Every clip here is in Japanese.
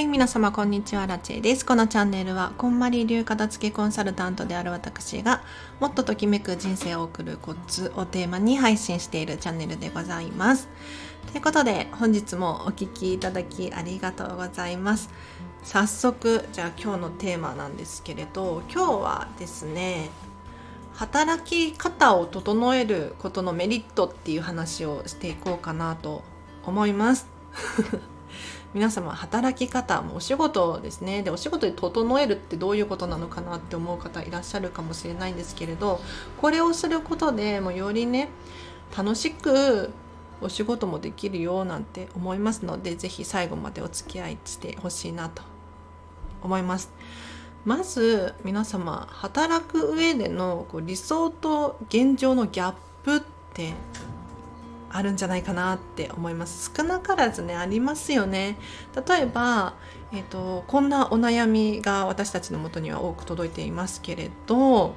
はい、皆様こんにちは、ラチェです。このチャンネルは、こんまり流片付けコンサルタントである私が、もっとときめく人生を送るコツをテーマに配信しているチャンネルでございます。ということで、本日もお聴きいただきありがとうございます。早速、じゃあ今日のテーマなんですけれど、今日はですね、働き方を整えることのメリットっていう話をしていこうかなと思います。皆様働き方もお仕事ですねでお仕事で整えるってどういうことなのかなって思う方いらっしゃるかもしれないんですけれどこれをすることでもうよりね楽しくお仕事もできるよなんて思いますので是非最後までお付き合いしてほしいなと思います。まず皆様働く上でのこう理想と現状のギャップってあるんじゃないかなって思います。少なからずねありますよね。例えば、えーと、こんなお悩みが私たちのもとには多く届いていますけれど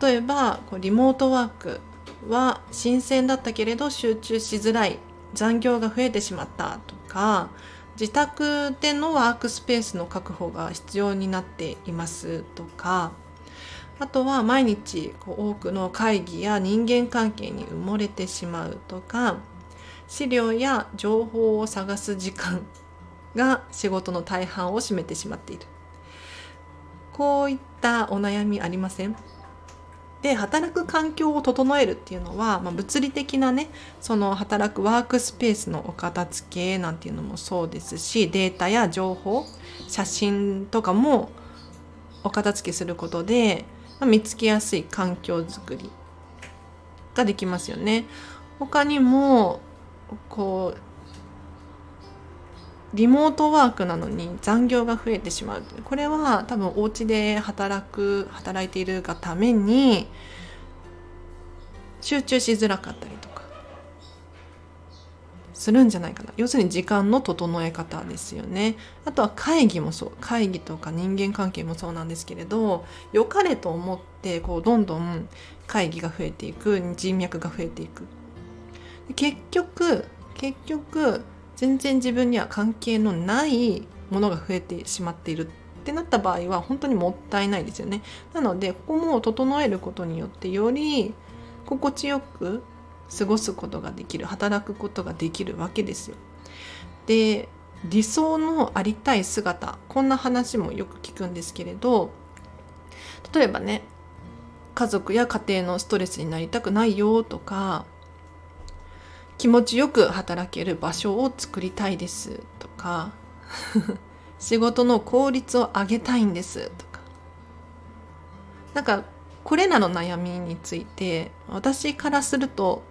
例えばこうリモートワークは新鮮だったけれど集中しづらい残業が増えてしまったとか自宅でのワークスペースの確保が必要になっていますとかあとは毎日こう多くの会議や人間関係に埋もれてしまうとか資料や情報を探す時間が仕事の大半を占めてしまっている。こういったお悩みありません？で働く環境を整えるっていうのは、まあ、物理的なねその働くワークスペースのお片付けなんていうのもそうですしデータや情報写真とかもお片付けすることでま見つけやすい環境づくりができますよね。他にもこうリモートワークなのに残業が増えてしまうこれは多分お家で働く働いているがために集中しづらかったりとかするんじゃないかな。要するに時間の整え方ですよね。あとは会議もそう。会議とか人間関係もそうなんですけれど良かれと思ってこうどんどん会議が増えていく人脈が増えていく。結局結局全然自分には関係のないものが増えてしまっているってなった場合は本当にもったいないですよね。なのでここも整えることによってより心地よく過ごすことができる働くことができるわけですよ。で理想のありたい姿こんな話もよく聞くんですけれど例えばね家族や家庭のストレスになりたくないよとか気持ちよく働ける場所を作りたいですとか 仕事の効率を上げたいんですとかなんかこれらの悩みについて私からすると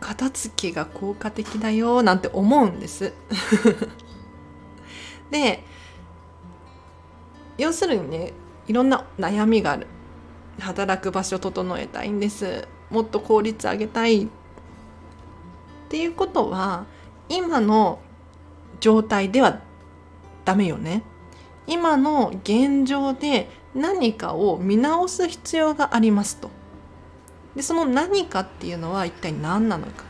片付けが効果的だよなんて思うんです。で要するにねいろんな悩みがある。働く場所整えたいんです。もっと効率上げたいっていうことは今の状態ではダメよね。今の現状で何かを見直す必要がありますと。でその何かっていうのは一体何なのか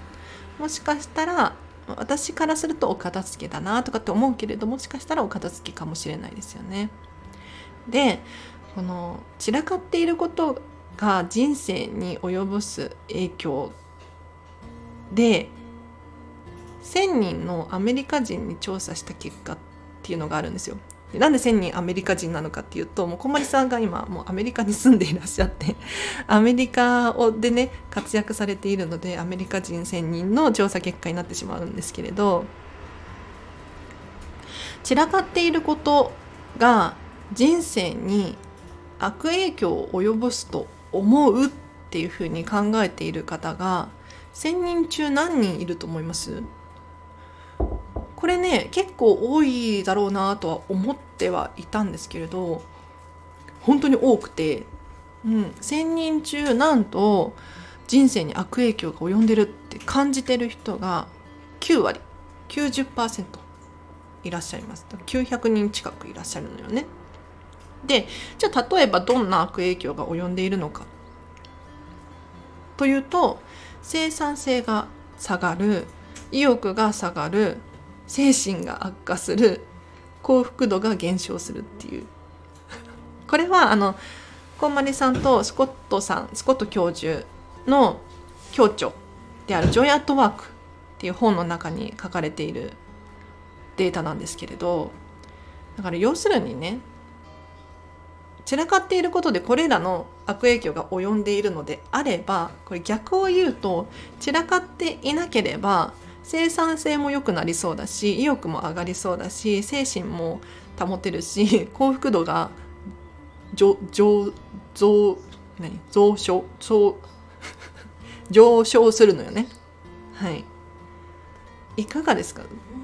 もしかしたら私からするとお片付けだなとかって思うけれどもしかしたらお片付けかもしれないですよね。でこの散らかっていることが人生に及ぼす影響で1,000人のアメリカ人に調査した結果っていうのがあるんですよ。でなんで1000人アメリカ人なのかっていうともう小森さんが今もうアメリカに住んでいらっしゃって アメリカでね活躍されているのでアメリカ人1000人の調査結果になってしまうんですけれど散らかっていることが人生に悪影響を及ぼすと思うっていうふうに考えている方が1000人中何人いると思います？これね結構多いだろうなとは思ってはいたんですけれど本当に多くて、うん、1,000人中なんと人生に悪影響が及んでるって感じてる人が9割90%いらっしゃいます900人近くいらっしゃるのよね。でじゃあ例えばどんな悪影響が及んでいるのかというと生産性が下がる意欲が下がる精神が悪化する幸福度が減少するっていう。これはあのこんまりさんとスコットさんスコット教授の教著である「ジョイ・アット・ワーク」っていう本の中に書かれているデータなんですけれどだから要するにね散らかっていることでこれらの悪影響が及んでいるのであればこれ逆を言うと散らかっていなければ生産性も良くなりそうだし意欲も上がりそうだし精神も保てるし幸福度が上上増何？増昇？上上昇するのよね。はい。いかがですか？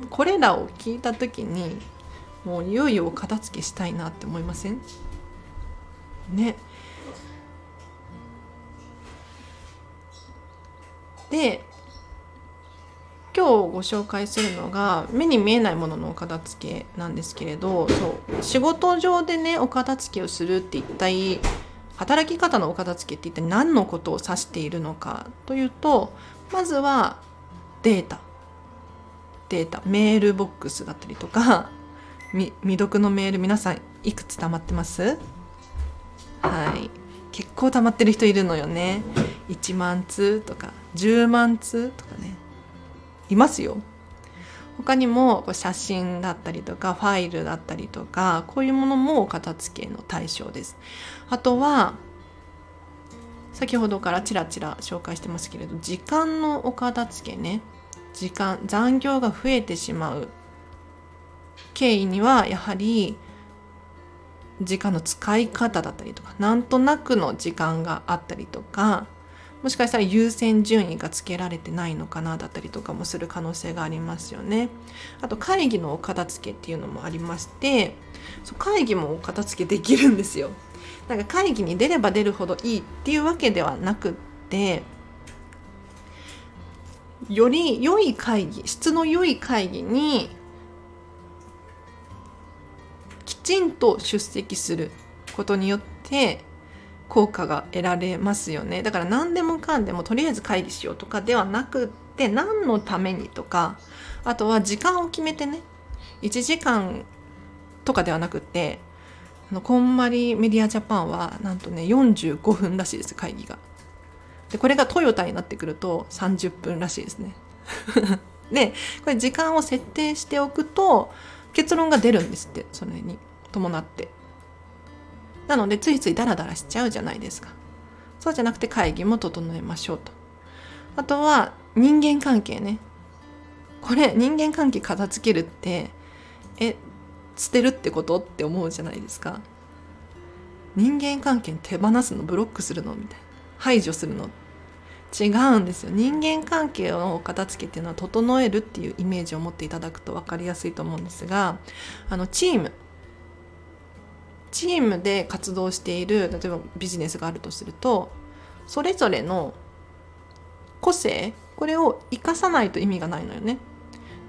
これらを聞いた時にもういよいよ片付けしたいなって思いません？ね。で今日ご紹介するのが目に見えないもののお片付けなんですけれどそう仕事上でねお片付けをするって一体働き方のお片付けって一体何のことを指しているのかというとまずはデータ。データ。メールボックスだったりとか未読のメール皆さんいくつ溜まってます？はい。結構溜まってる人いるのよね。1万通とか10万通とかね。いますよ。他にも写真だったりとかファイルだったりとかこういうものも片付けの対象です。あとは先ほどからちらちら紹介してますけれど時間のお片付けね。時間残業が増えてしまう。経緯にはやはり時間の使い方だったりとかなんとなくの時間があったりとかもしかしたら優先順位がつけられてないのかなだったりとかもする可能性がありますよね。あと会議のお片付けっていうのもありましてそう会議もお片付けできるんですよ。なんか会議に出れば出るほどいいっていうわけではなくってより良い会議質の良い会議にきちんと出席することによって効果が得られますよねだから何でもかんでもとりあえず会議しようとかではなくって何のためにとかあとは時間を決めてね1時間とかではなくってあのこんまりメディアジャパンはなんとね45分らしいです会議が。でこれがトヨタになってくると30分らしいですね。でこれ時間を設定しておくと結論が出るんですってそれに伴ってなのでついついダラダラしちゃうじゃないですか。そうじゃなくて会議も整えましょうと。あとは人間関係ね。これ人間関係片付けるってえ捨てるってことって思うじゃないですか。人間関係手放すのブロックするのみたいな。排除するの。違うんですよ。人間関係を片付けっていうのは整えるっていうイメージを持っていただくと分かりやすいと思うんですがあのチーム。チームで活動している例えばビジネスがあるとするとそれぞれの個性これを生かさないと意味がないのよね。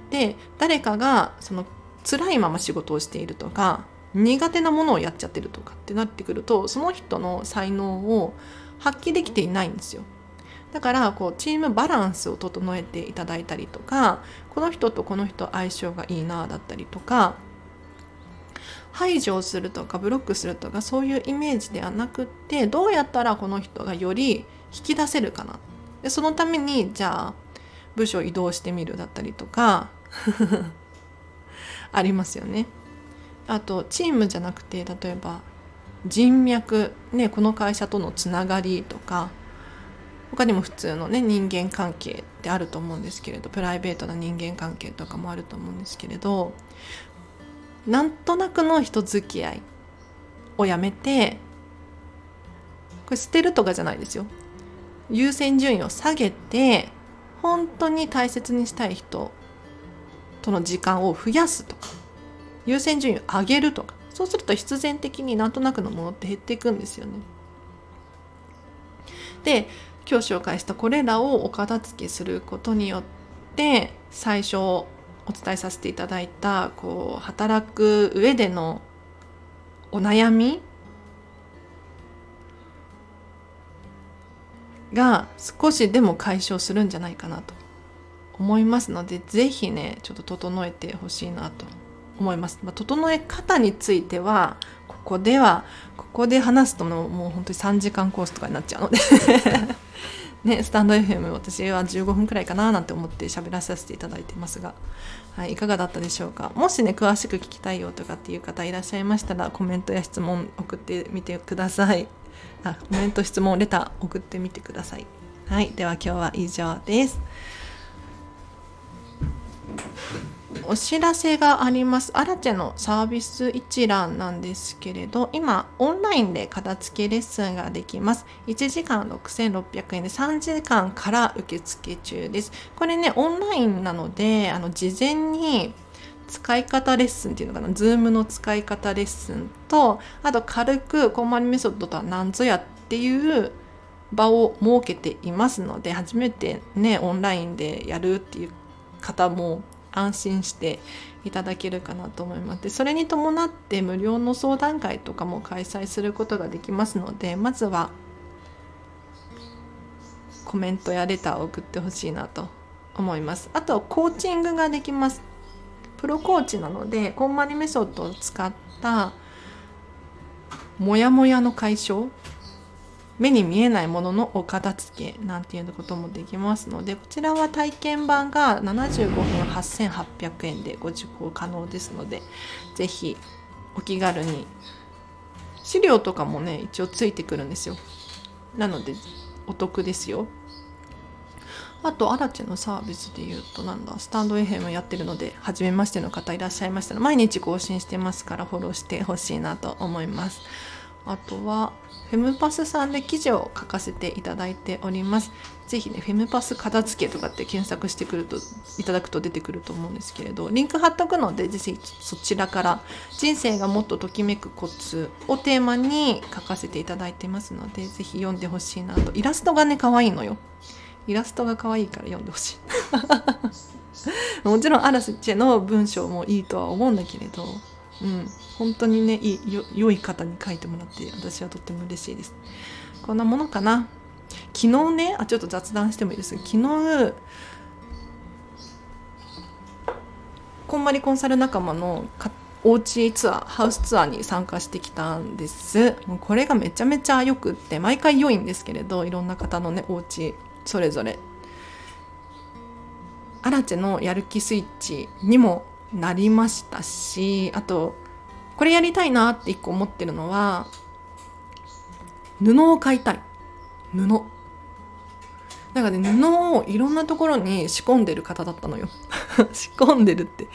で誰かがその辛いまま仕事をしているとか苦手なものをやっちゃってるとかってなってくるとその人の才能を発揮できていないんですよ。だからこうチームバランスを整えていただいたりとかこの人とこの人相性がいいなだったりとか排除するとかブロックするとかそういうイメージではなくってどうやったらこの人がより引き出せるかなでそのためにじゃあ部署移動してみるだったりとか ありますよね。あとチームじゃなくて例えば人脈、ね、この会社とのつながりとか他にも普通のね人間関係ってあると思うんですけれどプライベートな人間関係とかもあると思うんですけれどなんとなくの人付き合いをやめてこれ捨てるとかじゃないですよ優先順位を下げて本当に大切にしたい人との時間を増やすとか優先順位を上げるとかそうすると必然的になんとなくのものって減っていくんですよね。で今日紹介したこれらをお片付けすることによって最初お伝えさせていただいたこう働く上でのお悩みが少しでも解消するんじゃないかなと思いますので是非ねちょっと整えてほしいなと思います、まあ、整え方についてはここではここで話すとももう本当に3時間コースとかになっちゃうので。ね、スタンド FM 私は15分くらいかななんて思って喋らさせていただいてますが、はい、いかがだったでしょうか？もしね詳しく聞きたいよとかっていう方いらっしゃいましたらコメントや質問送ってみてください。あコメント質問レター送ってみてください。はいでは今日は以上です。お知らせがあります。アラチェのサービス一覧なんですけれど、今、オンラインで片付けレッスンができます。1時間6600円で3時間から受付中です。これね、オンラインなので、あの、事前に使い方レッスンっていうのかな、ズームの使い方レッスンと、あと軽くコンマリメソッドとは何ぞやっていう場を設けていますので、初めてね、オンラインでやるっていう方も安心していただけるかなと思います。でそれに伴って無料の相談会とかも開催することができますのでまずはコメントやレターを送ってほしいなと思います。あとコーチングができます。プロコーチなのでこんまりメソッドを使ったモヤモヤの解消目に見えないもののお片付けなんていうこともできますのでこちらは体験版が75分8800円でご受講可能ですので是非お気軽に資料とかもね一応ついてくるんですよなのでお得ですよあと、アラチェのサービスで言うと、なんだ、スタンド FM やってるので、初めましての方いらっしゃいましたら、毎日更新してますから、フォローしてほしいなと思います。あとはフェムパスさんで記事を書かせていただいております。ぜひね、フェムパス片付けとかって検索してくると、いただくと出てくると思うんですけれど、リンク貼っとくので、ぜひそちらから人生がもっとときめくコツをテーマに書かせていただいてますので、ぜひ読んでほしいなと。イラストがね、可愛いのよ。イラストが可愛いから読んでほしい。もちろん、アラスチェの文章もいいとは思うんだけれど、うん、本当にねいいよ良い方に書いてもらって私はとっても嬉しいです。こんなものかな？昨日ねあちょっと雑談してもいいです。昨日こんまりコンサル仲間のおうちツアーハウスツアーに参加してきたんです。もうこれがめちゃめちゃよくって毎回良いんですけれどいろんな方のねお家それぞれ。アラチェのやる気スイッチにもなりましたしあとこれやりたいなって一個思ってるのは布を買いたい。布。なんかね布をいろんなところに仕込んでる方だったのよ。仕込んでるって。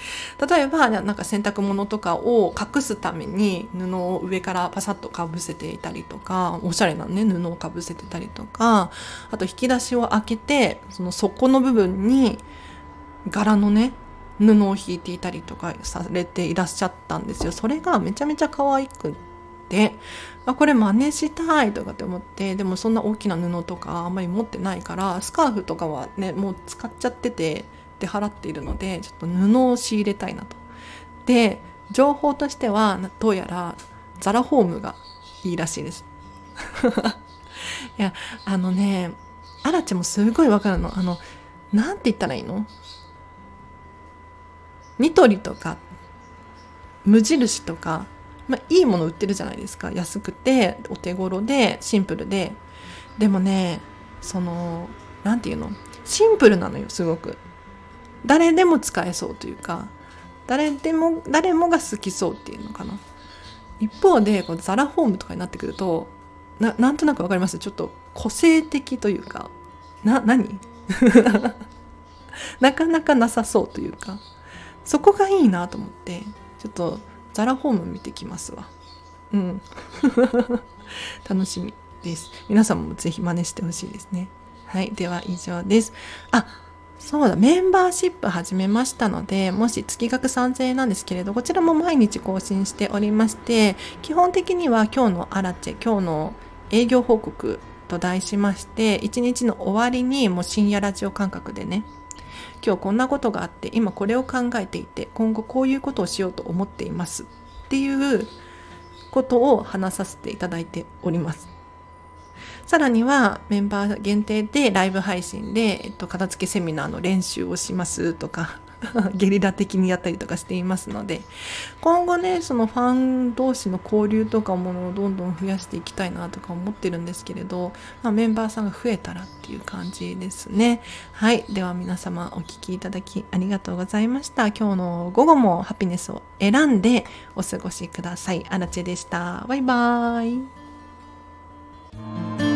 例えばなんか洗濯物とかを隠すために布を上からパサッとかぶせていたりとかおしゃれなね布をかぶせてたりとかあと引き出しを開けてその底の部分に柄のね布を引いていたりとかされていらっしゃったんですよ。それがめちゃめちゃ可愛くってあこれ真似したいとかって思ってでもそんな大きな布とかあんまり持ってないからスカーフとかはねもう使っちゃっててで払っているのでちょっと布を仕入れたいなと。で情報としてはどうやらザラホームがいいらしいです。いやあのねアラチもすごいわかるのあのなんて言ったらいいの？ニトリとか無印とか、まあ、いいもの売ってるじゃないですか。安くてお手頃でシンプルで。でもねその何て言うの？シンプルなのよすごく。誰でも使えそうというか誰でも誰もが好きそうっていうのかな。一方でこのザラホームとかになってくるとななんとなく分かります？ちょっと個性的というかな何？なかなかなさそうというか。そこがいいなと思ってちょっとザラホーム見てきますわ。うん。楽しみです。皆さんもぜひ真似してほしいですね。はい。では以上です。あそうだ、メンバーシップ始めましたので、もし月額3000円なんですけれど、こちらも毎日更新しておりまして、基本的には今日のアラチェ、今日の営業報告と題しまして、一日の終わりにもう深夜ラジオ感覚でね、今日こんなことがあって今これを考えていて今後こういうことをしようと思っています。っていうことを話させていただいております。さらにはメンバー限定でライブ配信で、えっと、片付けセミナーの練習をしますとか ゲリラ的にやったりとかしていますので今後ねそのファン同士の交流とかものをどんどん増やしていきたいなとか思ってるんですけれど、まあ、メンバーさんが増えたらっていう感じですね。はい。では皆様お聴きいただきありがとうございました。今日の午後もハピネスを選んでお過ごしください。あらでした。バイバーイ。